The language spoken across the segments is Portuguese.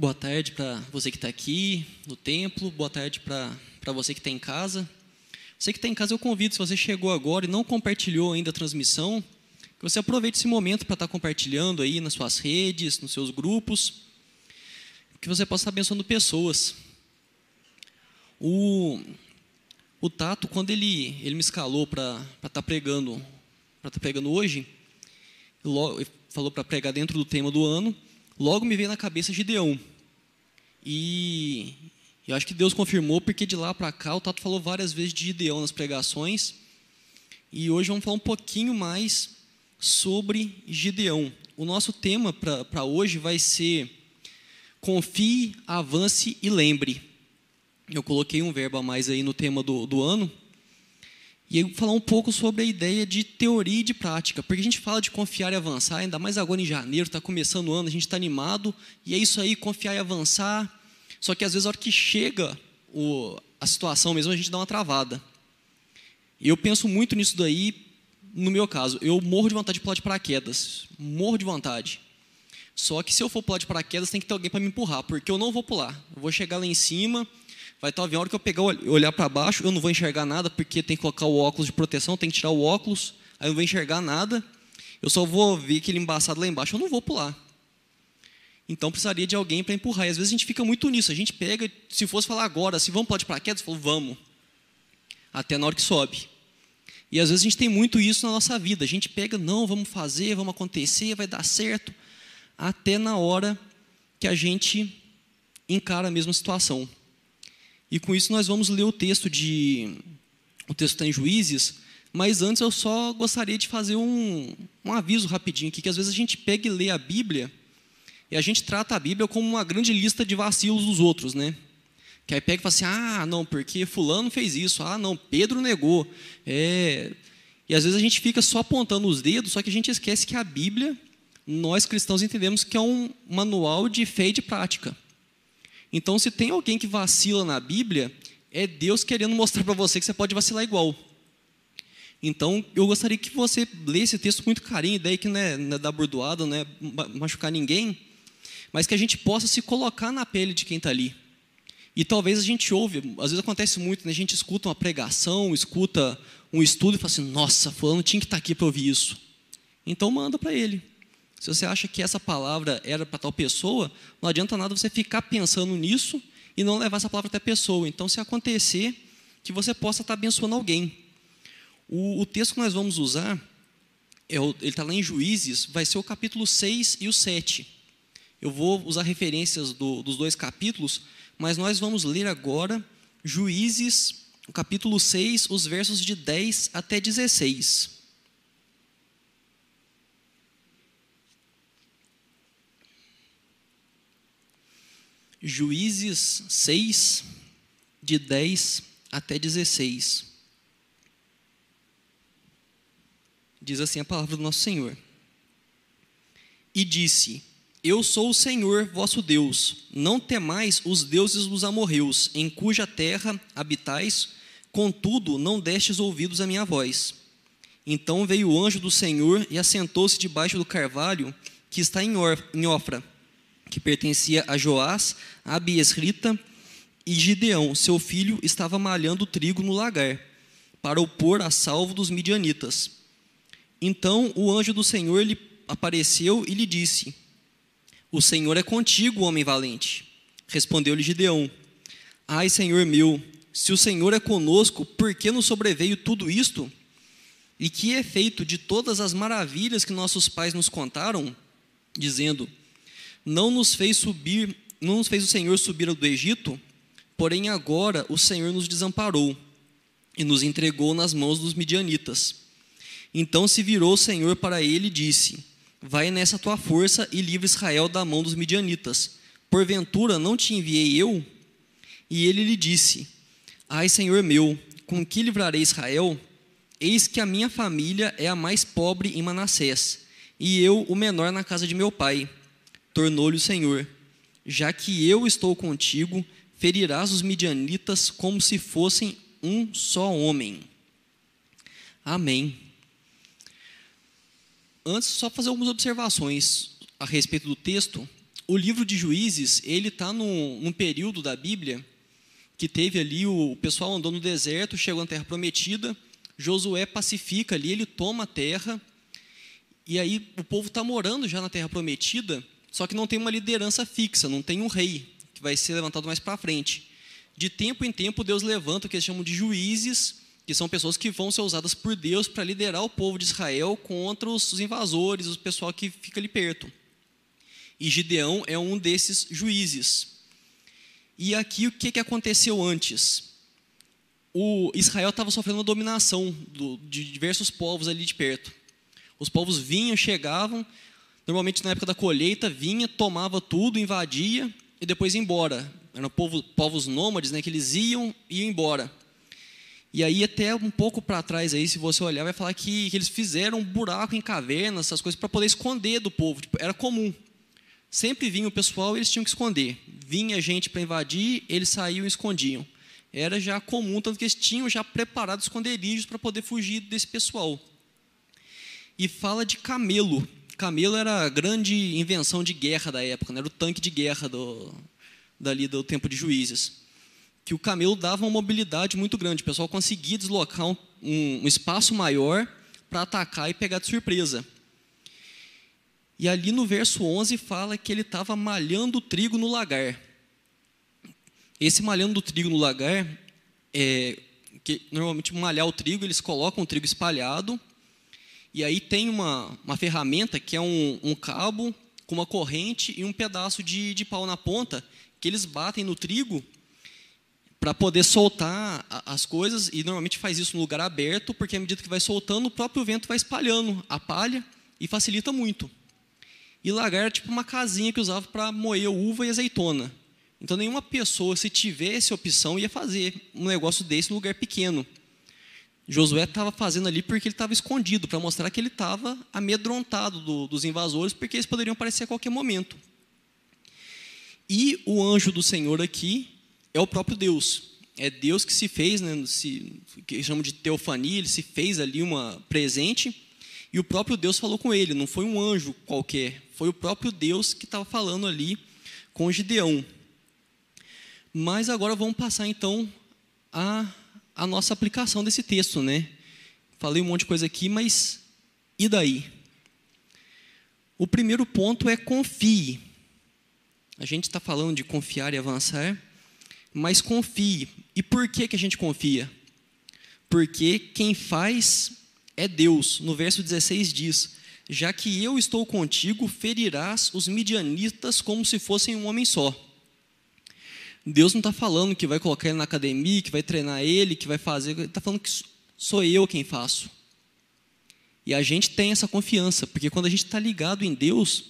Boa tarde para você que está aqui no templo, boa tarde para você que está em casa. Você que está em casa, eu convido, se você chegou agora e não compartilhou ainda a transmissão, que você aproveite esse momento para estar tá compartilhando aí nas suas redes, nos seus grupos, que você possa estar abençoando pessoas. O, o Tato, quando ele, ele me escalou para estar tá pregando, para estar tá pregando hoje, ele falou para pregar dentro do tema do ano, logo me veio na cabeça Gideão. E eu acho que Deus confirmou, porque de lá para cá o Tato falou várias vezes de Gideão nas pregações. E hoje vamos falar um pouquinho mais sobre Gideão. O nosso tema para hoje vai ser confie, avance e lembre. Eu coloquei um verbo a mais aí no tema do, do ano. E vou falar um pouco sobre a ideia de teoria e de prática, porque a gente fala de confiar e avançar, ainda mais agora em janeiro, está começando o ano, a gente está animado, e é isso aí, confiar e avançar. Só que às vezes, a hora que chega o, a situação mesmo, a gente dá uma travada. E eu penso muito nisso daí, no meu caso. Eu morro de vontade de pular de paraquedas, morro de vontade. Só que se eu for pular de paraquedas, tem que ter alguém para me empurrar, porque eu não vou pular. Eu vou chegar lá em cima, Vai estar o avião, a hora que eu pegar, olhar para baixo, eu não vou enxergar nada, porque tem que colocar o óculos de proteção, tem que tirar o óculos, aí eu não vou enxergar nada, eu só vou ver aquele embaçado lá embaixo, eu não vou pular. Então precisaria de alguém para empurrar. E às vezes a gente fica muito nisso, a gente pega, se fosse falar agora, se vamos pular de paraquedas, falou, vamos. Até na hora que sobe. E às vezes a gente tem muito isso na nossa vida. A gente pega, não, vamos fazer, vamos acontecer, vai dar certo. Até na hora que a gente encara a mesma situação. E com isso nós vamos ler o texto de. O texto está em Juízes, mas antes eu só gostaria de fazer um, um aviso rapidinho aqui, que às vezes a gente pega e lê a Bíblia e a gente trata a Bíblia como uma grande lista de vacilos dos outros, né? Que aí pega e fala assim, ah, não, porque fulano fez isso, ah, não, Pedro negou. É... E às vezes a gente fica só apontando os dedos, só que a gente esquece que a Bíblia, nós cristãos entendemos que é um manual de fé e de prática. Então, se tem alguém que vacila na Bíblia, é Deus querendo mostrar para você que você pode vacilar igual. Então, eu gostaria que você lesse esse texto com muito carinho, ideia que não é, não é dar bordoada, não é machucar ninguém, mas que a gente possa se colocar na pele de quem está ali. E talvez a gente ouve, às vezes acontece muito, né? a gente escuta uma pregação, escuta um estudo e fala assim: nossa, fulano tinha que estar tá aqui para ouvir isso. Então, manda para ele. Se você acha que essa palavra era para tal pessoa, não adianta nada você ficar pensando nisso e não levar essa palavra até a pessoa. Então, se acontecer, que você possa estar abençoando alguém. O, o texto que nós vamos usar, é o, ele está lá em Juízes, vai ser o capítulo 6 e o 7. Eu vou usar referências do, dos dois capítulos, mas nós vamos ler agora Juízes, o capítulo 6, os versos de 10 até 16. Juízes 6, de 10 até 16. Diz assim a palavra do nosso Senhor. E disse: Eu sou o Senhor vosso Deus, não temais os deuses dos amorreus, em cuja terra habitais, contudo não destes ouvidos à minha voz. Então veio o anjo do Senhor e assentou-se debaixo do carvalho que está em Ofra que pertencia a Joás, Abiesrita, e Gideão, seu filho, estava malhando trigo no lagar, para o pôr a salvo dos midianitas. Então o anjo do Senhor lhe apareceu e lhe disse: O Senhor é contigo, homem valente. Respondeu-lhe Gideão: Ai, Senhor meu, se o Senhor é conosco, por que nos sobreveio tudo isto? E que é feito de todas as maravilhas que nossos pais nos contaram, dizendo: não nos fez subir, não nos fez o Senhor subir do Egito, porém agora o Senhor nos desamparou e nos entregou nas mãos dos midianitas. Então se virou o Senhor para ele e disse: Vai nessa tua força e livre Israel da mão dos midianitas. Porventura não te enviei eu? E ele lhe disse: Ai, Senhor meu, com que livrarei Israel? Eis que a minha família é a mais pobre em Manassés, e eu o menor na casa de meu pai tornou-lhe o Senhor: Já que eu estou contigo, ferirás os midianitas como se fossem um só homem. Amém. Antes, só fazer algumas observações a respeito do texto. o livro de Juízes, ele está num, num período da Bíblia que teve ali, o, o pessoal andou no deserto, chegou na terra prometida, Josué pacifica ali, ele toma a terra, e aí o povo está morando já na terra prometida, só que não tem uma liderança fixa, não tem um rei, que vai ser levantado mais para frente. De tempo em tempo, Deus levanta o que eles chamam de juízes, que são pessoas que vão ser usadas por Deus para liderar o povo de Israel contra os invasores, o pessoal que fica ali perto. E Gideão é um desses juízes. E aqui o que, que aconteceu antes? O Israel estava sofrendo uma dominação do, de diversos povos ali de perto. Os povos vinham, chegavam, normalmente na época da colheita, vinha, tomava tudo, invadia e depois ia embora. Eram povo, povos nômades, né, que eles iam e iam embora. E aí, até um pouco para trás, aí, se você olhar, vai falar que, que eles fizeram um buraco em cavernas, essas coisas, para poder esconder do povo. Tipo, era comum. Sempre vinha o pessoal eles tinham que esconder. Vinha gente para invadir, eles saíam e escondiam. Era já comum, tanto que eles tinham já preparado esconderijos para poder fugir desse pessoal. E fala de camelo. Camelo era a grande invenção de guerra da época, né? era o tanque de guerra do, dali do tempo de juízes que o camelo dava uma mobilidade muito grande. O pessoal conseguia deslocar um, um, espaço maior para atacar e pegar de surpresa. E ali no verso 11 fala que ele estava malhando o trigo no lagar. Esse malhando do trigo no lagar, é, que normalmente malhar o trigo, eles colocam o trigo espalhado, e aí tem uma, uma ferramenta que é um, um cabo com uma corrente e um pedaço de, de pau na ponta, que eles batem no trigo para poder soltar as coisas, e normalmente faz isso no lugar aberto, porque à medida que vai soltando, o próprio vento vai espalhando a palha e facilita muito. E lagar era tipo uma casinha que usava para moer uva e azeitona. Então nenhuma pessoa, se tivesse opção, ia fazer um negócio desse no lugar pequeno. Josué estava fazendo ali porque ele estava escondido, para mostrar que ele estava amedrontado do, dos invasores, porque eles poderiam aparecer a qualquer momento. E o anjo do Senhor aqui é o próprio Deus. É Deus que se fez, né, se, que chamam de teofania, ele se fez ali uma presente, e o próprio Deus falou com ele, não foi um anjo qualquer, foi o próprio Deus que estava falando ali com Gideão. Mas agora vamos passar então a, a nossa aplicação desse texto, né? Falei um monte de coisa aqui, mas e daí? O primeiro ponto é confie. A gente está falando de confiar e avançar, mas confie. E por que, que a gente confia? Porque quem faz é Deus. No verso 16 diz: Já que eu estou contigo, ferirás os midianitas como se fossem um homem só. Deus não está falando que vai colocar ele na academia, que vai treinar ele, que vai fazer. Ele está falando que sou eu quem faço. E a gente tem essa confiança, porque quando a gente está ligado em Deus,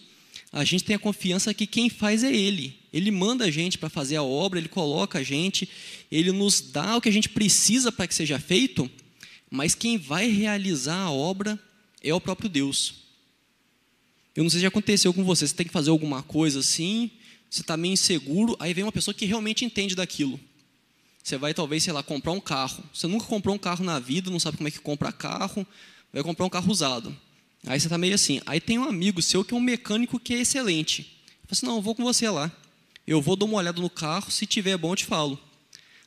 a gente tem a confiança que quem faz é Ele. Ele manda a gente para fazer a obra, Ele coloca a gente, Ele nos dá o que a gente precisa para que seja feito, mas quem vai realizar a obra é o próprio Deus. Eu não sei se já aconteceu com você, você tem que fazer alguma coisa assim, você está meio inseguro, aí vem uma pessoa que realmente entende daquilo. Você vai talvez, sei lá, comprar um carro. Você nunca comprou um carro na vida, não sabe como é que compra carro, vai comprar um carro usado. Aí você está meio assim. Aí tem um amigo seu que é um mecânico que é excelente. Fala assim, não, eu vou com você lá. Eu vou dar uma olhada no carro, se tiver bom eu te falo.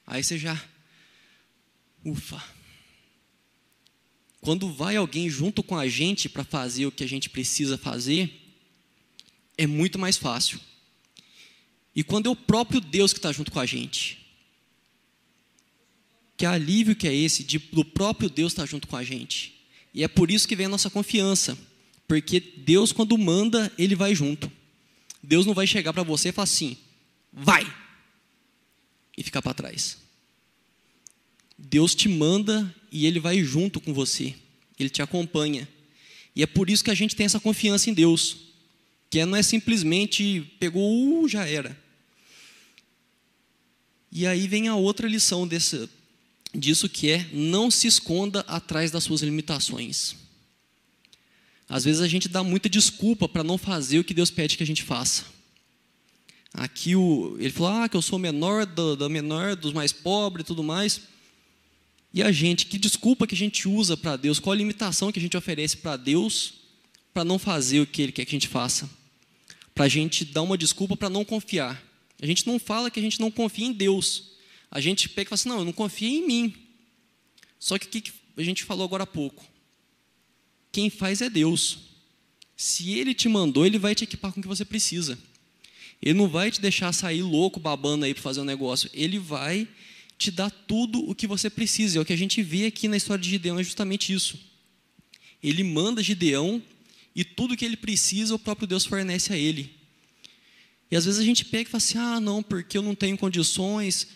Aí você já, ufa. Quando vai alguém junto com a gente para fazer o que a gente precisa fazer, é muito mais fácil. E quando é o próprio Deus que está junto com a gente, que alívio que é esse de, do próprio Deus estar tá junto com a gente. E é por isso que vem a nossa confiança. Porque Deus, quando manda, Ele vai junto. Deus não vai chegar para você e falar assim, vai! E ficar para trás. Deus te manda e Ele vai junto com você. Ele te acompanha. E é por isso que a gente tem essa confiança em Deus. Que não é simplesmente pegou, uh, já era. E aí vem a outra lição desse, disso que é não se esconda atrás das suas limitações. Às vezes a gente dá muita desculpa para não fazer o que Deus pede que a gente faça. Aqui o, ele falou ah, que eu sou menor da, da menor dos mais pobres e tudo mais. E a gente, que desculpa que a gente usa para Deus? Qual a limitação que a gente oferece para Deus para não fazer o que Ele quer que a gente faça? para a gente dar uma desculpa para não confiar. A gente não fala que a gente não confia em Deus. A gente pega e fala assim: não, eu não confio em mim. Só que o que a gente falou agora há pouco? Quem faz é Deus. Se Ele te mandou, Ele vai te equipar com o que você precisa. Ele não vai te deixar sair louco, babando aí para fazer um negócio. Ele vai te dar tudo o que você precisa. É o que a gente vê aqui na história de Gideão, é justamente isso. Ele manda Gideão e tudo o que ele precisa, o próprio Deus fornece a ele. E às vezes a gente pega e fala assim: ah, não, porque eu não tenho condições.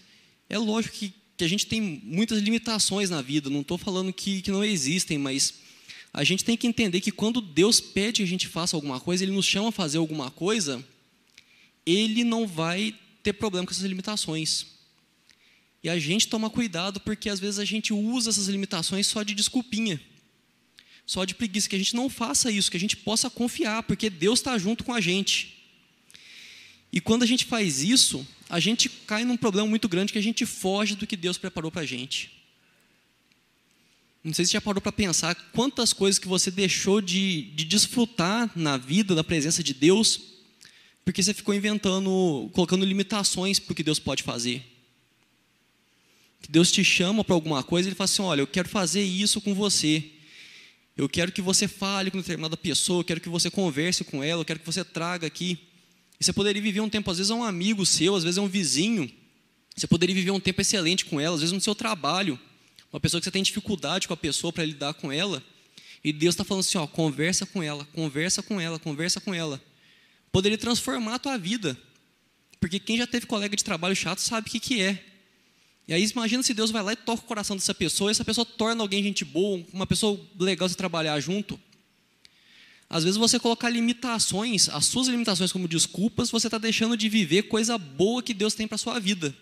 É lógico que, que a gente tem muitas limitações na vida, não estou falando que, que não existem, mas a gente tem que entender que quando Deus pede que a gente faça alguma coisa, Ele nos chama a fazer alguma coisa, Ele não vai ter problema com essas limitações. E a gente toma cuidado porque às vezes a gente usa essas limitações só de desculpinha, só de preguiça, que a gente não faça isso, que a gente possa confiar, porque Deus está junto com a gente. E quando a gente faz isso, a gente cai num problema muito grande que a gente foge do que Deus preparou para a gente. Não sei se já parou para pensar quantas coisas que você deixou de, de desfrutar na vida da presença de Deus, porque você ficou inventando, colocando limitações para o que Deus pode fazer. Que Deus te chama para alguma coisa e Ele fala assim: olha, eu quero fazer isso com você. Eu quero que você fale com determinada pessoa, eu quero que você converse com ela, eu quero que você traga aqui e você poderia viver um tempo, às vezes é um amigo seu, às vezes é um vizinho. Você poderia viver um tempo excelente com ela, às vezes no seu trabalho. Uma pessoa que você tem dificuldade com a pessoa para lidar com ela. E Deus está falando assim: ó, conversa com ela, conversa com ela, conversa com ela. Poderia transformar a tua vida. Porque quem já teve colega de trabalho chato sabe o que, que é. E aí imagina se Deus vai lá e toca o coração dessa pessoa, e essa pessoa torna alguém gente boa, uma pessoa legal de trabalhar junto. Às vezes você colocar limitações, as suas limitações como desculpas, você está deixando de viver coisa boa que Deus tem para a sua vida.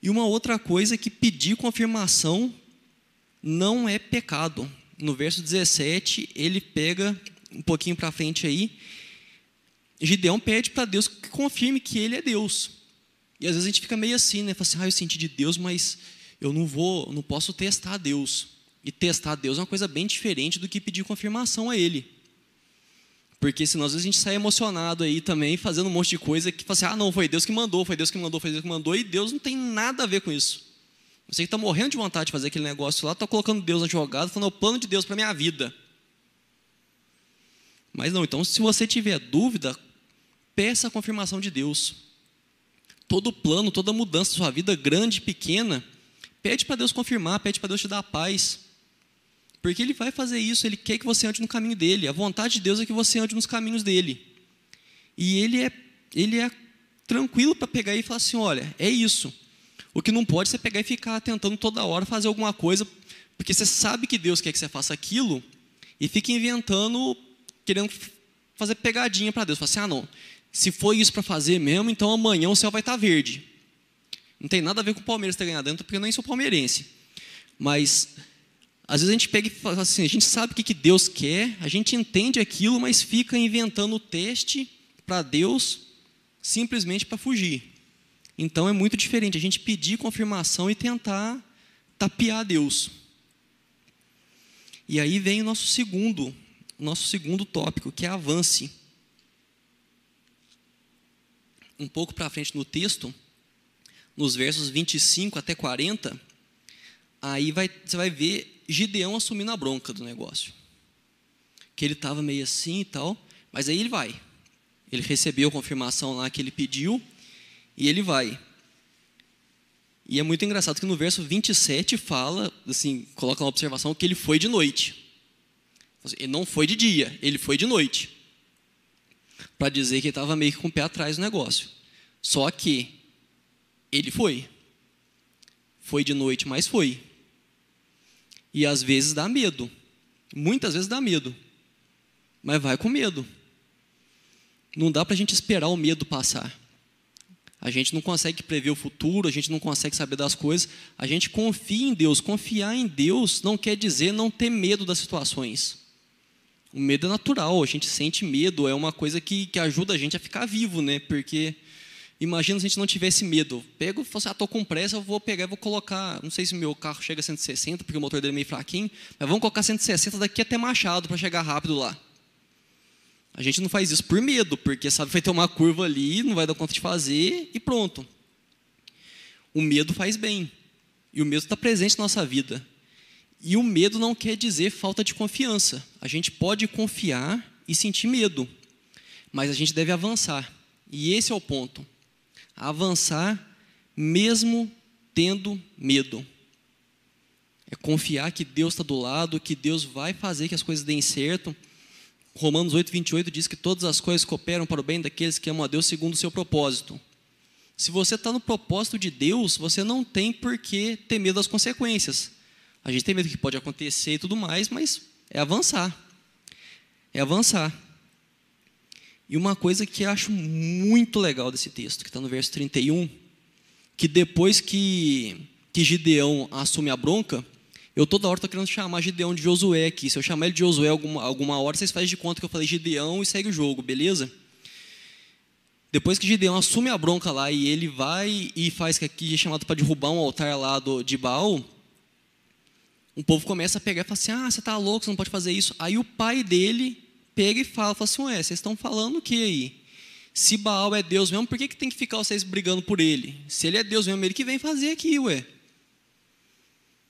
E uma outra coisa é que pedir confirmação não é pecado. No verso 17, ele pega um pouquinho para frente aí. Gideão pede para Deus que confirme que ele é Deus. E às vezes a gente fica meio assim, né? Fala assim, ah, eu senti de Deus, mas eu não vou, não posso testar Deus. E testar Deus é uma coisa bem diferente do que pedir confirmação a Ele. Porque senão às vezes a gente sai emocionado aí também, fazendo um monte de coisa que fala assim, ah não, foi Deus que mandou, foi Deus que mandou, foi Deus que mandou, e Deus não tem nada a ver com isso. Você que está morrendo de vontade de fazer aquele negócio lá, está colocando Deus na jogada, falando é o plano de Deus para a minha vida. Mas não, então se você tiver dúvida, peça a confirmação de Deus. Todo plano, toda mudança da sua vida, grande, pequena, pede para Deus confirmar, pede para Deus te dar paz. Porque ele vai fazer isso, ele quer que você ande no caminho dele. A vontade de Deus é que você ande nos caminhos dele. E ele é, ele é tranquilo para pegar e falar assim: olha, é isso. O que não pode é pegar e ficar tentando toda hora fazer alguma coisa, porque você sabe que Deus quer que você faça aquilo, e fica inventando, querendo fazer pegadinha para Deus. Fala assim: ah, não, se foi isso para fazer mesmo, então amanhã o céu vai estar tá verde. Não tem nada a ver com o Palmeiras ter ganhado dentro, porque eu nem sou palmeirense. Mas às vezes a gente pega e fala assim, a gente sabe o que Deus quer, a gente entende aquilo, mas fica inventando o teste para Deus simplesmente para fugir. Então é muito diferente a gente pedir confirmação e tentar tapear Deus. E aí vem o nosso segundo, nosso segundo tópico, que é avance. Um pouco para frente no texto, nos versos 25 até 40, aí vai, você vai ver Gideão assumindo a bronca do negócio. Que ele estava meio assim e tal, mas aí ele vai. Ele recebeu a confirmação lá que ele pediu e ele vai. E é muito engraçado que no verso 27 fala, assim, coloca uma observação que ele foi de noite. Ele não foi de dia, ele foi de noite. Para dizer que ele estava meio que com o pé atrás do negócio. Só que ele foi. Foi de noite, mas foi. E às vezes dá medo. Muitas vezes dá medo. Mas vai com medo. Não dá para a gente esperar o medo passar. A gente não consegue prever o futuro, a gente não consegue saber das coisas. A gente confia em Deus. Confiar em Deus não quer dizer não ter medo das situações. O medo é natural, a gente sente medo, é uma coisa que, que ajuda a gente a ficar vivo, né? Porque Imagina se a gente não tivesse medo. Pego e falo assim, ah, estou com pressa, eu vou pegar, vou colocar, não sei se meu carro chega a 160, porque o motor dele é meio fraquinho, mas vamos colocar 160 daqui até Machado para chegar rápido lá. A gente não faz isso por medo, porque sabe vai ter uma curva ali, não vai dar conta de fazer e pronto. O medo faz bem. E o medo está presente na nossa vida. E o medo não quer dizer falta de confiança. A gente pode confiar e sentir medo, mas a gente deve avançar. E esse é o ponto. Avançar mesmo tendo medo. É confiar que Deus está do lado, que Deus vai fazer que as coisas deem certo. Romanos 8, 28 diz que todas as coisas cooperam para o bem daqueles que amam a Deus segundo o seu propósito. Se você está no propósito de Deus, você não tem por que ter medo das consequências. A gente tem medo que pode acontecer e tudo mais, mas é avançar. É avançar. E uma coisa que eu acho muito legal desse texto, que está no verso 31, que depois que, que Gideão assume a bronca, eu toda hora estou querendo chamar Gideão de Josué aqui. Se eu chamar ele de Josué alguma, alguma hora, vocês fazem de conta que eu falei Gideão e segue o jogo, beleza? Depois que Gideão assume a bronca lá e ele vai e faz que aqui é chamado para derrubar um altar lá do, de Baal, um povo começa a pegar e fala assim: Ah, você está louco, você não pode fazer isso. Aí o pai dele pega e fala, fala assim: Ué, vocês estão falando o que aí? Se Baal é Deus mesmo, por que, que tem que ficar vocês brigando por ele? Se ele é Deus mesmo, ele que vem fazer aqui, ué.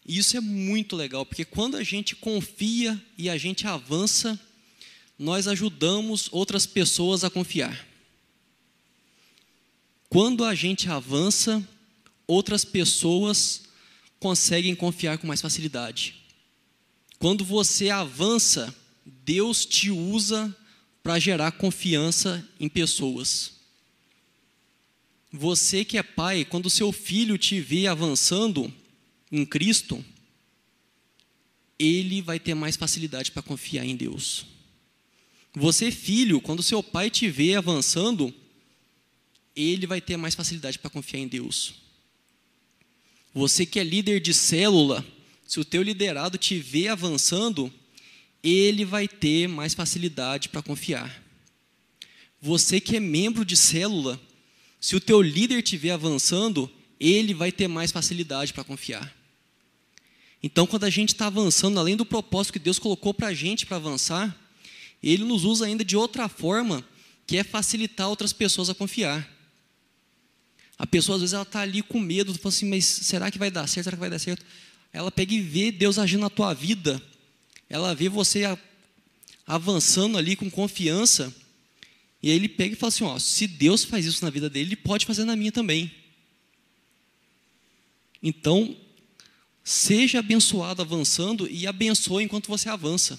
E isso é muito legal, porque quando a gente confia e a gente avança, nós ajudamos outras pessoas a confiar. Quando a gente avança, outras pessoas conseguem confiar com mais facilidade. Quando você avança, Deus te usa para gerar confiança em pessoas. Você que é pai, quando seu filho te vê avançando em Cristo, ele vai ter mais facilidade para confiar em Deus. Você, filho, quando seu pai te vê avançando, ele vai ter mais facilidade para confiar em Deus. Você que é líder de célula, se o teu liderado te vê avançando, ele vai ter mais facilidade para confiar. Você que é membro de célula, se o teu líder vê avançando, ele vai ter mais facilidade para confiar. Então, quando a gente está avançando, além do propósito que Deus colocou para a gente para avançar, Ele nos usa ainda de outra forma, que é facilitar outras pessoas a confiar. A pessoa, às vezes, ela está ali com medo, fala assim, mas será que vai dar certo? Será que vai dar certo? Ela pega e vê Deus agindo na tua vida, ela vê você avançando ali com confiança, e aí ele pega e fala assim: ó, se Deus faz isso na vida dele, ele pode fazer na minha também. Então, seja abençoado avançando e abençoe enquanto você avança.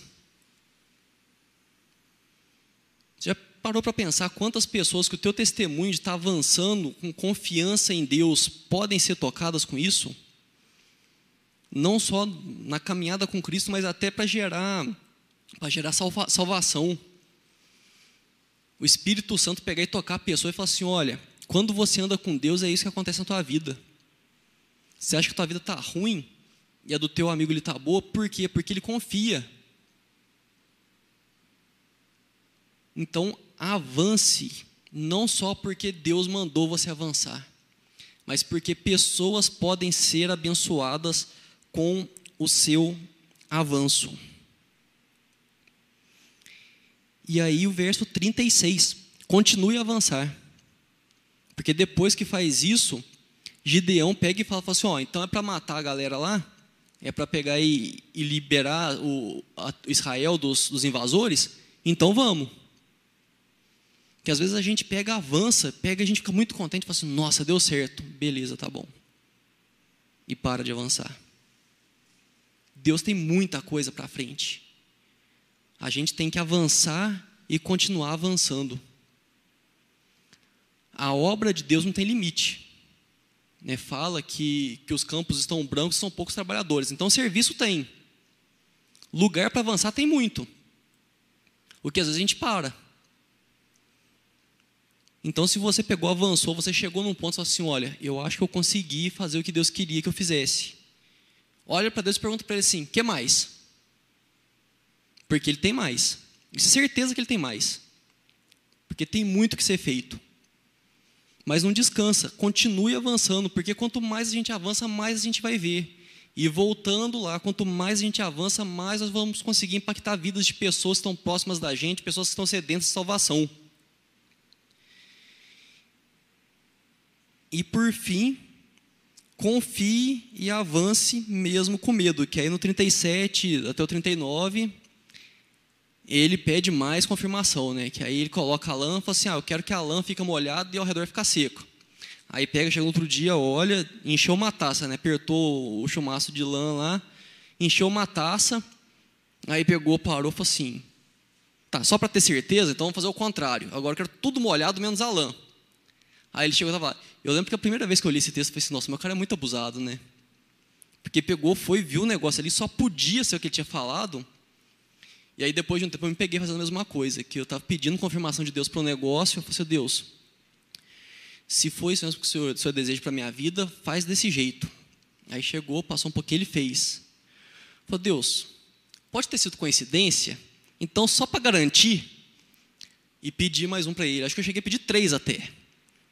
parou para pensar quantas pessoas que o teu testemunho de estar avançando com confiança em Deus podem ser tocadas com isso? Não só na caminhada com Cristo, mas até para gerar, para gerar salva, salvação. O Espírito Santo pegar e tocar a pessoa e falar assim: olha, quando você anda com Deus, é isso que acontece na tua vida. Você acha que a tua vida está ruim e a do teu amigo ele está boa, por quê? Porque ele confia. Então, avance, não só porque Deus mandou você avançar, mas porque pessoas podem ser abençoadas com o seu avanço. E aí o verso 36, continue a avançar. Porque depois que faz isso, Gideão pega e fala, fala assim, ó, então é para matar a galera lá? É para pegar e, e liberar o Israel dos, dos invasores? Então vamos. Que às vezes a gente pega, avança, pega, a gente fica muito contente, fala assim, nossa, deu certo, beleza, tá bom. E para de avançar. Deus tem muita coisa para frente. A gente tem que avançar e continuar avançando. A obra de Deus não tem limite. Né? Fala que, que os campos estão brancos são poucos trabalhadores. Então, serviço tem. Lugar para avançar tem muito. O que às vezes a gente para. Então, se você pegou, avançou, você chegou num ponto e falou assim: olha, eu acho que eu consegui fazer o que Deus queria que eu fizesse. Olha para Deus e pergunta para ele assim: que mais? Porque ele tem mais. É certeza que ele tem mais. Porque tem muito que ser feito. Mas não descansa, continue avançando, porque quanto mais a gente avança, mais a gente vai ver. E voltando lá, quanto mais a gente avança, mais nós vamos conseguir impactar vidas de pessoas que estão próximas da gente, pessoas que estão sedentas de salvação. E por fim, confie e avance mesmo com medo, que aí no 37 até o 39, ele pede mais confirmação, né? Que aí ele coloca a lã fala assim: ah, eu quero que a lã fique molhada e ao redor ficar seco. Aí pega, chega outro dia, olha, encheu uma taça, né? Apertou o chumaço de lã lá, encheu uma taça, aí pegou, parou falou assim: tá, só para ter certeza, então vamos fazer o contrário. Agora eu quero tudo molhado menos a lã. Aí ele chegou e estava Eu lembro que a primeira vez que eu li esse texto, eu falei assim: nossa, meu cara é muito abusado, né? Porque pegou, foi, viu o negócio ali, só podia ser o que ele tinha falado. E aí depois de um tempo eu me peguei fazendo a mesma coisa, que eu estava pedindo confirmação de Deus para o negócio, eu falei assim, Deus, se foi isso mesmo que o Senhor, o senhor deseja para a minha vida, faz desse jeito. Aí chegou, passou um pouquinho, ele fez. Falei, Deus, pode ter sido coincidência? Então, só para garantir, e pedir mais um para ele. Acho que eu cheguei a pedir três até.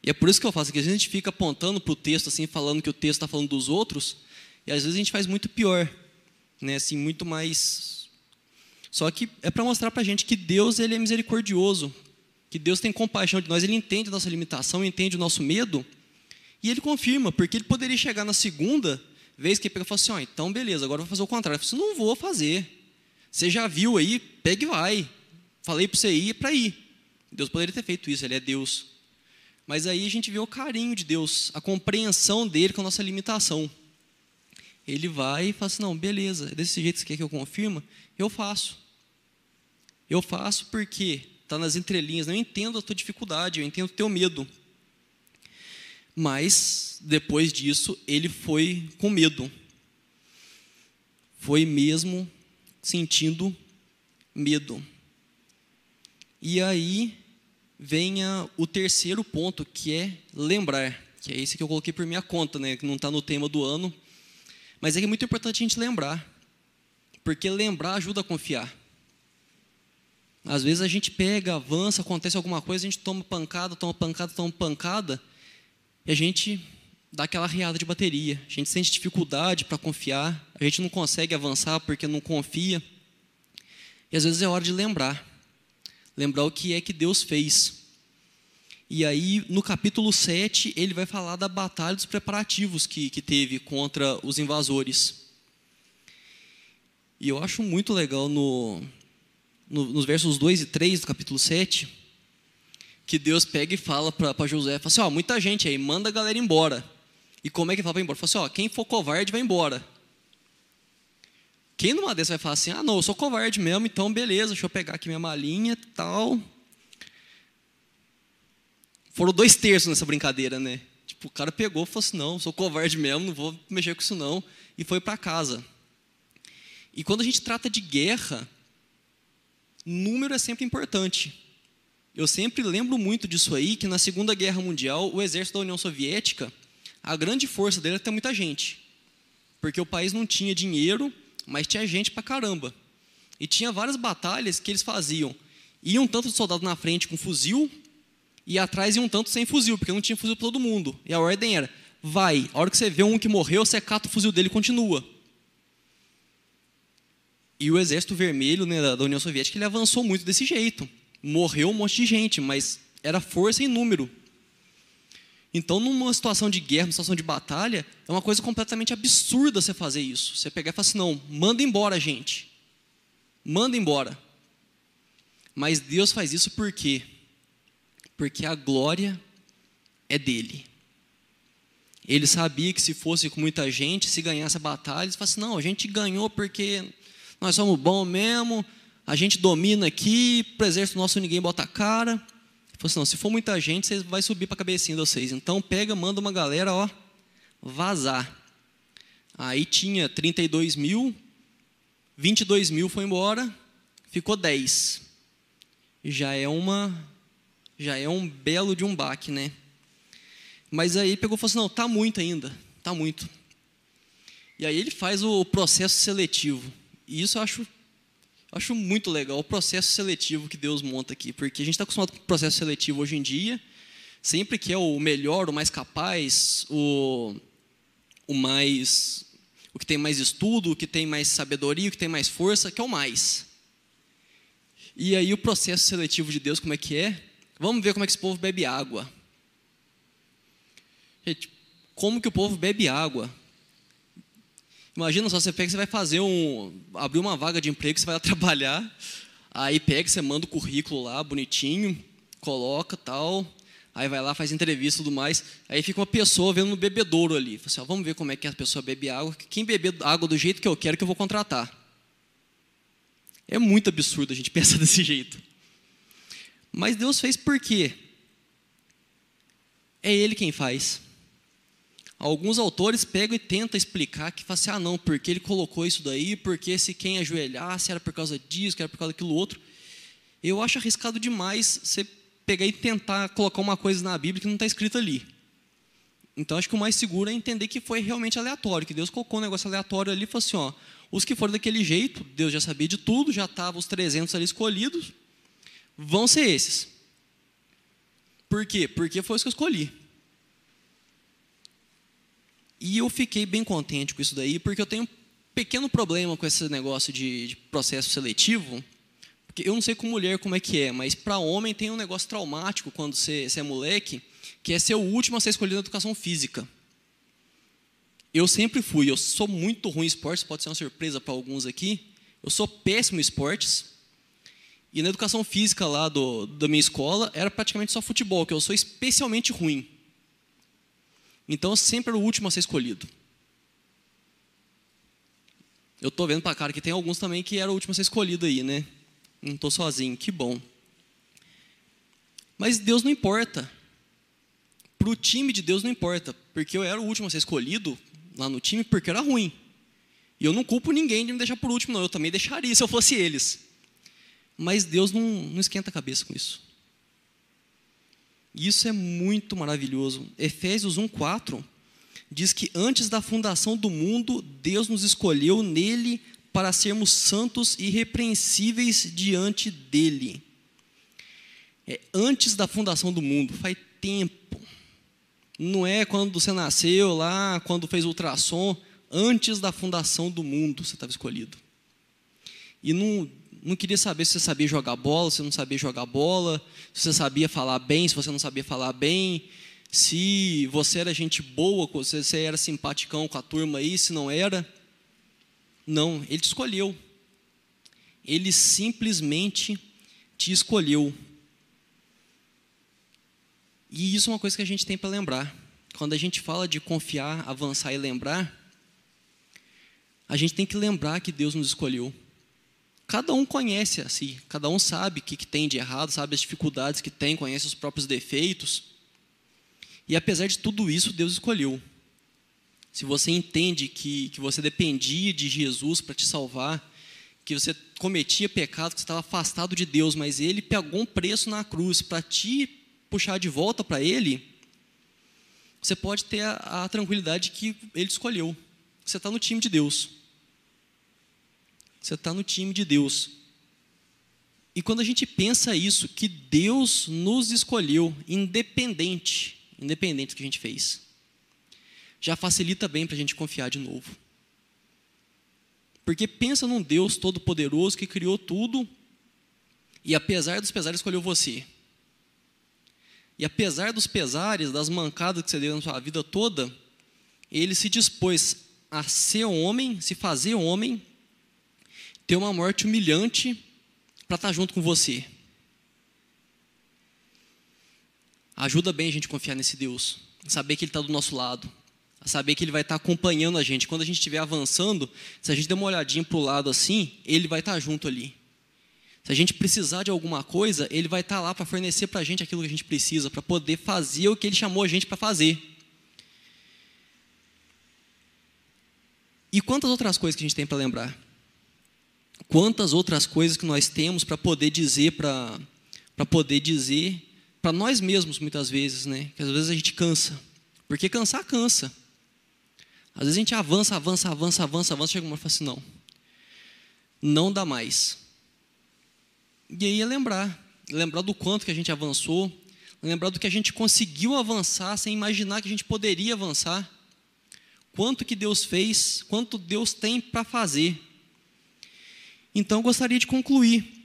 E é por isso que eu faço, que a gente fica apontando para o texto, assim, falando que o texto está falando dos outros, e às vezes a gente faz muito pior, né? assim, muito mais só que é para mostrar para a gente que Deus ele é misericordioso, que Deus tem compaixão de nós, Ele entende a nossa limitação, entende o nosso medo, e Ele confirma, porque Ele poderia chegar na segunda vez que ele pega e fala assim, oh, então beleza, agora eu vou fazer o contrário. Eu falo assim, não vou fazer. Você já viu aí, pega e vai. Falei para você ir, é para ir. Deus poderia ter feito isso, Ele é Deus. Mas aí a gente vê o carinho de Deus, a compreensão dele com a nossa limitação. Ele vai e fala assim, não, beleza, é desse jeito que você quer que eu confirme, eu faço. Eu faço porque está nas entrelinhas. Não entendo a tua dificuldade, eu entendo o teu medo. Mas, depois disso, ele foi com medo. Foi mesmo sentindo medo. E aí venha o terceiro ponto, que é lembrar. Que é esse que eu coloquei por minha conta, né? que não está no tema do ano. Mas é que é muito importante a gente lembrar. Porque lembrar ajuda a confiar. Às vezes a gente pega, avança, acontece alguma coisa, a gente toma pancada, toma pancada, toma pancada, e a gente dá aquela riada de bateria. A gente sente dificuldade para confiar, a gente não consegue avançar porque não confia. E às vezes é hora de lembrar. Lembrar o que é que Deus fez. E aí, no capítulo 7, ele vai falar da batalha dos preparativos que, que teve contra os invasores. E eu acho muito legal no, no, nos versos 2 e 3 do capítulo 7, que Deus pega e fala para José, fala assim, ó, muita gente aí, manda a galera embora. E como é que fala para embora? Fala assim, ó, quem for covarde vai embora. Quem numa dessas vai falar assim, ah, não, eu sou covarde mesmo, então beleza, deixa eu pegar aqui minha malinha e tal. Foram dois terços nessa brincadeira, né? Tipo, o cara pegou e falou assim, não, sou covarde mesmo, não vou mexer com isso não. E foi para casa. E quando a gente trata de guerra, número é sempre importante. Eu sempre lembro muito disso aí, que na Segunda Guerra Mundial, o exército da União Soviética, a grande força dele era ter muita gente. Porque o país não tinha dinheiro, mas tinha gente pra caramba. E tinha várias batalhas que eles faziam. Iam tanto de soldado na frente com fuzil, e atrás iam tanto sem fuzil, porque não tinha fuzil para todo mundo. E a ordem era: vai, a hora que você vê um que morreu, você cata o fuzil dele e continua. E o Exército Vermelho né, da União Soviética ele avançou muito desse jeito. Morreu um monte de gente, mas era força em número. Então, numa situação de guerra, numa situação de batalha, é uma coisa completamente absurda você fazer isso. Você pegar e falar assim: não, manda embora, gente. Manda embora. Mas Deus faz isso por quê? Porque a glória é dele. Ele sabia que se fosse com muita gente, se ganhasse a batalha, ele falasse: assim, não, a gente ganhou porque nós somos bons mesmo, a gente domina aqui, para o exército nosso ninguém bota a cara. Falou assim, não, se for muita gente, você vai subir para a cabecinha de vocês. Então pega, manda uma galera, ó, vazar. Aí tinha 32 mil, 22 mil foi embora, ficou 10. Já é uma, já é um belo de um baque, né? Mas aí pegou e falou assim, não, tá muito ainda, tá muito. E aí ele faz o processo seletivo. E isso eu acho, acho muito legal, o processo seletivo que Deus monta aqui, porque a gente está acostumado com o processo seletivo hoje em dia, sempre que é o melhor, o mais capaz, o, o mais o que tem mais estudo, o que tem mais sabedoria, o que tem mais força, que é o mais. E aí o processo seletivo de Deus, como é que é? Vamos ver como é que esse povo bebe água. Gente, como que o povo bebe água? Imagina só, você pega, você vai fazer um. abrir uma vaga de emprego, você vai lá trabalhar, aí pega, você manda o currículo lá, bonitinho, coloca tal, aí vai lá, faz entrevista e tudo mais, aí fica uma pessoa vendo no bebedouro ali. Fala assim, ó, vamos ver como é que a pessoa bebe água. Quem beber água do jeito que eu quero, que eu vou contratar. É muito absurdo a gente pensar desse jeito. Mas Deus fez por quê? É Ele quem faz. Alguns autores pegam e tentam explicar que fala assim, ah não, porque ele colocou isso daí, porque se quem ajoelhasse era por causa disso, que era por causa daquilo outro. Eu acho arriscado demais você pegar e tentar colocar uma coisa na Bíblia que não está escrita ali. Então acho que o mais seguro é entender que foi realmente aleatório, que Deus colocou um negócio aleatório ali e falou assim, ó, os que foram daquele jeito, Deus já sabia de tudo, já estavam os 300 ali escolhidos, vão ser esses. Por quê? Porque foi os que eu escolhi. E eu fiquei bem contente com isso daí, porque eu tenho um pequeno problema com esse negócio de, de processo seletivo. Porque eu não sei com mulher como é que é, mas para homem tem um negócio traumático quando você, você é moleque, que é ser o último a ser escolhido na educação física. Eu sempre fui, eu sou muito ruim em esportes, pode ser uma surpresa para alguns aqui. Eu sou péssimo em esportes. E na educação física lá do, da minha escola era praticamente só futebol, que eu sou especialmente ruim. Então eu sempre era o último a ser escolhido. Eu estou vendo para a cara que tem alguns também que era o último a ser escolhido aí, né? Não estou sozinho, que bom. Mas Deus não importa. Para o time de Deus não importa, porque eu era o último a ser escolhido lá no time porque era ruim. E eu não culpo ninguém de me deixar por último, não. Eu também deixaria se eu fosse eles. Mas Deus não, não esquenta a cabeça com isso. Isso é muito maravilhoso. Efésios 1:4 diz que antes da fundação do mundo, Deus nos escolheu nele para sermos santos e irrepreensíveis diante dele. É antes da fundação do mundo, faz tempo. Não é quando você nasceu lá, quando fez ultrassom, antes da fundação do mundo você estava escolhido. E não não queria saber se você sabia jogar bola, se não sabia jogar bola, se você sabia falar bem, se você não sabia falar bem, se você era gente boa, se você era simpaticão com a turma aí, se não era. Não, ele te escolheu. Ele simplesmente te escolheu. E isso é uma coisa que a gente tem para lembrar. Quando a gente fala de confiar, avançar e lembrar, a gente tem que lembrar que Deus nos escolheu cada um conhece a si, cada um sabe o que, que tem de errado, sabe as dificuldades que tem, conhece os próprios defeitos. E apesar de tudo isso, Deus escolheu. Se você entende que, que você dependia de Jesus para te salvar, que você cometia pecado, que você estava afastado de Deus, mas Ele pagou um preço na cruz para te puxar de volta para Ele, você pode ter a, a tranquilidade que Ele escolheu. Você está no time de Deus. Você está no time de Deus. E quando a gente pensa isso, que Deus nos escolheu, independente, independente do que a gente fez, já facilita bem para a gente confiar de novo. Porque pensa num Deus todo-poderoso que criou tudo e apesar dos pesares escolheu você. E apesar dos pesares, das mancadas que você deu na sua vida toda, ele se dispôs a ser homem, se fazer homem ter uma morte humilhante para estar tá junto com você. Ajuda bem a gente confiar nesse Deus, saber que Ele está do nosso lado, saber que Ele vai estar tá acompanhando a gente. Quando a gente estiver avançando, se a gente der uma olhadinha para o lado assim, Ele vai estar tá junto ali. Se a gente precisar de alguma coisa, Ele vai estar lá para fornecer para a gente aquilo que a gente precisa, para poder fazer o que Ele chamou a gente para fazer. E quantas outras coisas que a gente tem para lembrar? Quantas outras coisas que nós temos para poder dizer para para poder dizer para nós mesmos muitas vezes, né? Que às vezes a gente cansa. Porque cansar cansa. Às vezes a gente avança, avança, avança, avança, avança, chega uma hora e fala assim, não. Não dá mais. E aí é lembrar, lembrar do quanto que a gente avançou, lembrar do que a gente conseguiu avançar sem imaginar que a gente poderia avançar. quanto que Deus fez, quanto Deus tem para fazer. Então, eu gostaria de concluir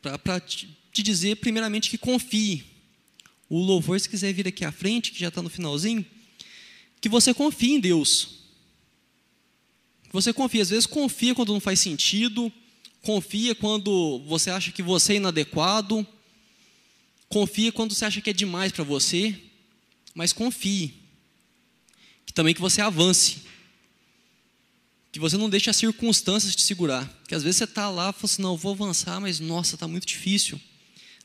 para te dizer, primeiramente, que confie. O louvor, se quiser vir aqui à frente, que já está no finalzinho, que você confie em Deus. Você confia, às vezes confia quando não faz sentido, confia quando você acha que você é inadequado, confia quando você acha que é demais para você, mas confie. Que também que você avance. Que você não deixe as circunstâncias te segurar. Que às vezes você está lá e fala assim, não, vou avançar, mas nossa, está muito difícil.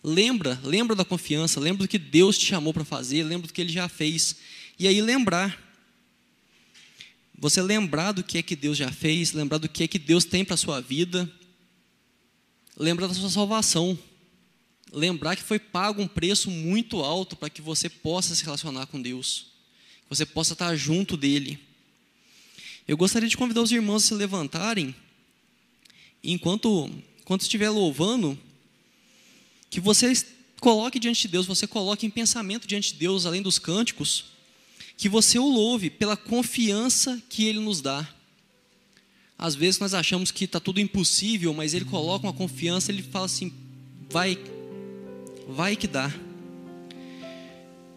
Lembra, lembra da confiança, lembra do que Deus te chamou para fazer, lembra do que Ele já fez. E aí lembrar. Você lembrar do que é que Deus já fez, lembrar do que é que Deus tem para a sua vida. Lembrar da sua salvação. Lembrar que foi pago um preço muito alto para que você possa se relacionar com Deus. Que você possa estar junto dEle. Eu gostaria de convidar os irmãos a se levantarem. Enquanto, enquanto estiver louvando, que você coloque diante de Deus, você coloque em pensamento diante de Deus, além dos cânticos, que você o louve pela confiança que Ele nos dá. Às vezes nós achamos que está tudo impossível, mas Ele coloca uma confiança, Ele fala assim: vai, vai que dá.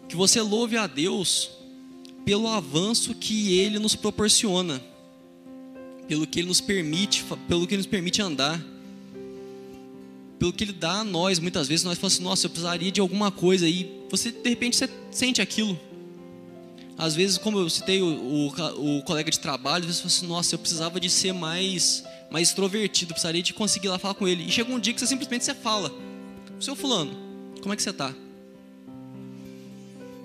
Que você louve a Deus pelo avanço que Ele nos proporciona, pelo que Ele nos permite, pelo que Ele nos permite andar pelo que ele dá a nós. Muitas vezes nós falamos assim, nossa, eu precisaria de alguma coisa e você de repente você sente aquilo. Às vezes, como eu citei o, o, o colega de trabalho, às vezes você fala assim, nossa, eu precisava de ser mais, mais extrovertido, precisaria de conseguir lá falar com ele. E chega um dia que você simplesmente você fala, seu fulano, como é que você está?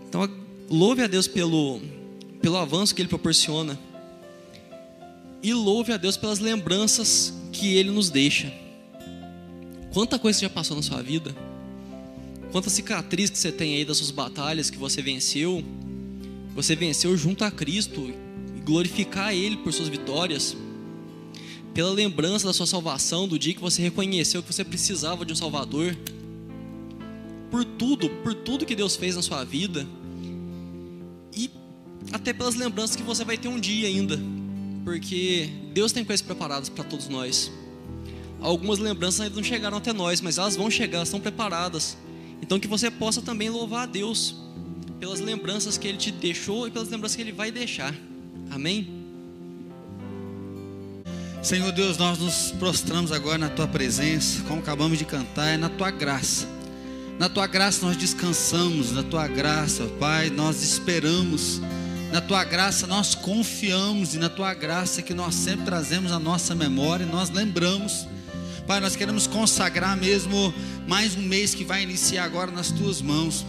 Então, louve a Deus pelo, pelo avanço que Ele proporciona. E louve a Deus pelas lembranças que Ele nos deixa. Quanta coisa você já passou na sua vida? Quanta cicatriz que você tem aí das suas batalhas que você venceu? Você venceu junto a Cristo e glorificar Ele por suas vitórias. Pela lembrança da sua salvação, do dia que você reconheceu que você precisava de um Salvador. Por tudo, por tudo que Deus fez na sua vida. Até pelas lembranças que você vai ter um dia ainda. Porque Deus tem coisas preparadas para todos nós algumas lembranças ainda não chegaram até nós, mas elas vão chegar, estão preparadas. Então que você possa também louvar a Deus pelas lembranças que Ele te deixou e pelas lembranças que Ele vai deixar. Amém? Senhor Deus, nós nos prostramos agora na Tua presença, como acabamos de cantar, é na Tua graça. Na Tua graça nós descansamos, na Tua graça, Pai, nós esperamos. Na Tua graça nós confiamos e na Tua graça que nós sempre trazemos a nossa memória, nós lembramos. Pai, nós queremos consagrar mesmo mais um mês que vai iniciar agora nas tuas mãos,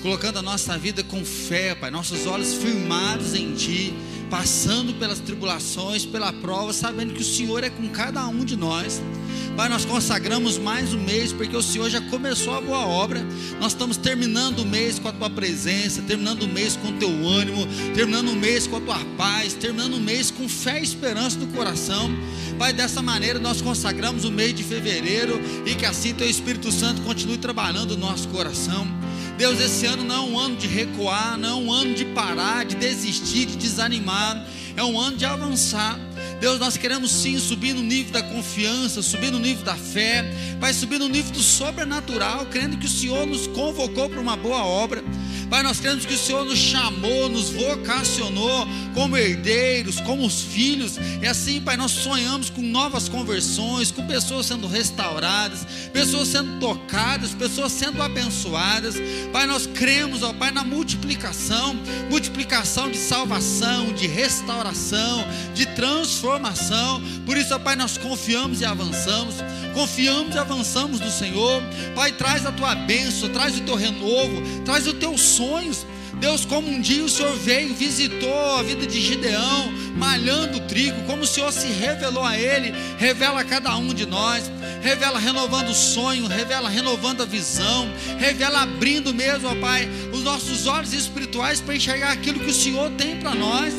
colocando a nossa vida com fé, Pai, nossos olhos firmados em Ti, passando pelas tribulações, pela prova, sabendo que o Senhor é com cada um de nós. Pai, nós consagramos mais um mês, porque o Senhor já começou a boa obra. Nós estamos terminando o mês com a tua presença, terminando o mês com o teu ânimo, terminando o mês com a tua paz, terminando o mês com fé e esperança no coração. Pai, dessa maneira nós consagramos o mês de fevereiro e que assim teu Espírito Santo continue trabalhando no nosso coração. Deus, esse ano não é um ano de recuar, não é um ano de parar, de desistir, de desanimar, é um ano de avançar. Deus, nós queremos sim subir no nível da confiança, subir no nível da fé, vai subir no nível do sobrenatural, crendo que o Senhor nos convocou para uma boa obra. Pai, nós queremos que o Senhor nos chamou, nos vocacionou como herdeiros, como os filhos, e assim, Pai, nós sonhamos com novas conversões, com pessoas sendo restauradas, pessoas sendo tocadas, pessoas sendo abençoadas. Pai, nós cremos, ó Pai, na multiplicação multiplicação de salvação, de restauração, de transformação. Por isso, ó Pai, nós confiamos e avançamos, confiamos e avançamos no Senhor. Pai, traz a tua bênção, traz o teu renovo, traz o teu sonhos. Deus, como um dia o Senhor veio, visitou a vida de Gideão, malhando o trigo, como o Senhor se revelou a ele, revela a cada um de nós, revela renovando o sonho, revela renovando a visão, revela abrindo mesmo, ó Pai, os nossos olhos espirituais para enxergar aquilo que o Senhor tem para nós.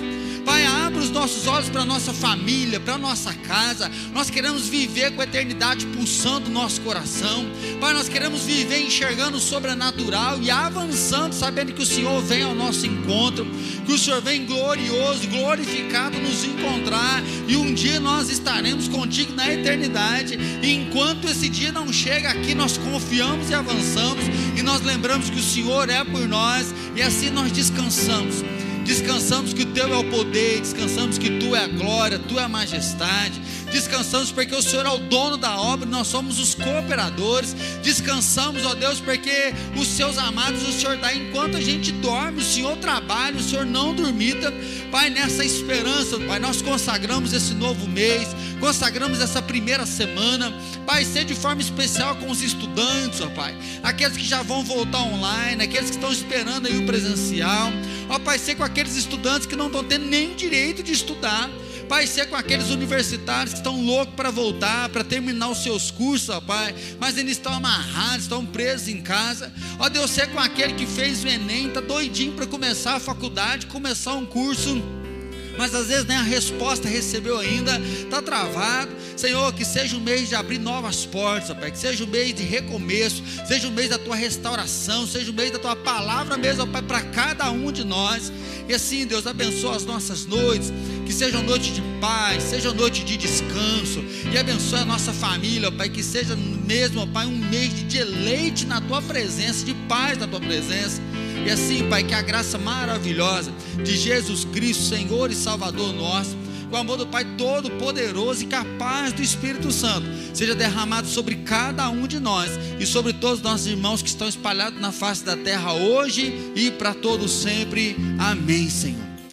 Pai, abre os nossos olhos para a nossa família, para a nossa casa. Nós queremos viver com a eternidade pulsando no nosso coração. Pai, nós queremos viver enxergando o sobrenatural e avançando, sabendo que o Senhor vem ao nosso encontro, que o Senhor vem glorioso, glorificado nos encontrar e um dia nós estaremos contigo na eternidade. E enquanto esse dia não chega aqui, nós confiamos e avançamos e nós lembramos que o Senhor é por nós e assim nós descansamos descansamos que o teu é o poder, descansamos que tu é a glória, tu é a majestade, descansamos porque o Senhor é o dono da obra, nós somos os cooperadores, descansamos, ó Deus, porque os seus amados o Senhor dá enquanto a gente dorme, o Senhor trabalha, o Senhor não dormita, Pai, nessa esperança, Pai, nós consagramos esse novo mês, consagramos essa primeira semana, Pai, ser de forma especial com os estudantes, ó Pai, aqueles que já vão voltar online, aqueles que estão esperando aí o presencial, ó Pai, ser com aqueles estudantes que não estão tendo nem direito de estudar, Pai, ser com aqueles universitários que estão loucos para voltar, para terminar os seus cursos, ó Pai, mas eles estão amarrados, estão presos em casa. Ó Deus, ser com aquele que fez o Enem, está doidinho para começar a faculdade, começar um curso mas às vezes nem a resposta recebeu ainda, está travado. Senhor, que seja um mês de abrir novas portas, Pai, que seja um mês de recomeço, seja um mês da tua restauração, seja um mês da tua palavra mesmo, Pai, para cada um de nós. E assim, Deus, abençoa as nossas noites, que sejam noites de paz, sejam noites de descanso, e abençoa a nossa família, Pai, que seja mesmo, Pai, um mês de deleite na tua presença, de paz na tua presença. E assim, Pai, que a graça maravilhosa de Jesus Cristo, Senhor e Salvador nosso, o amor do Pai Todo-Poderoso e capaz do Espírito Santo, seja derramado sobre cada um de nós e sobre todos os nossos irmãos que estão espalhados na face da terra hoje e para todos sempre. Amém, Senhor.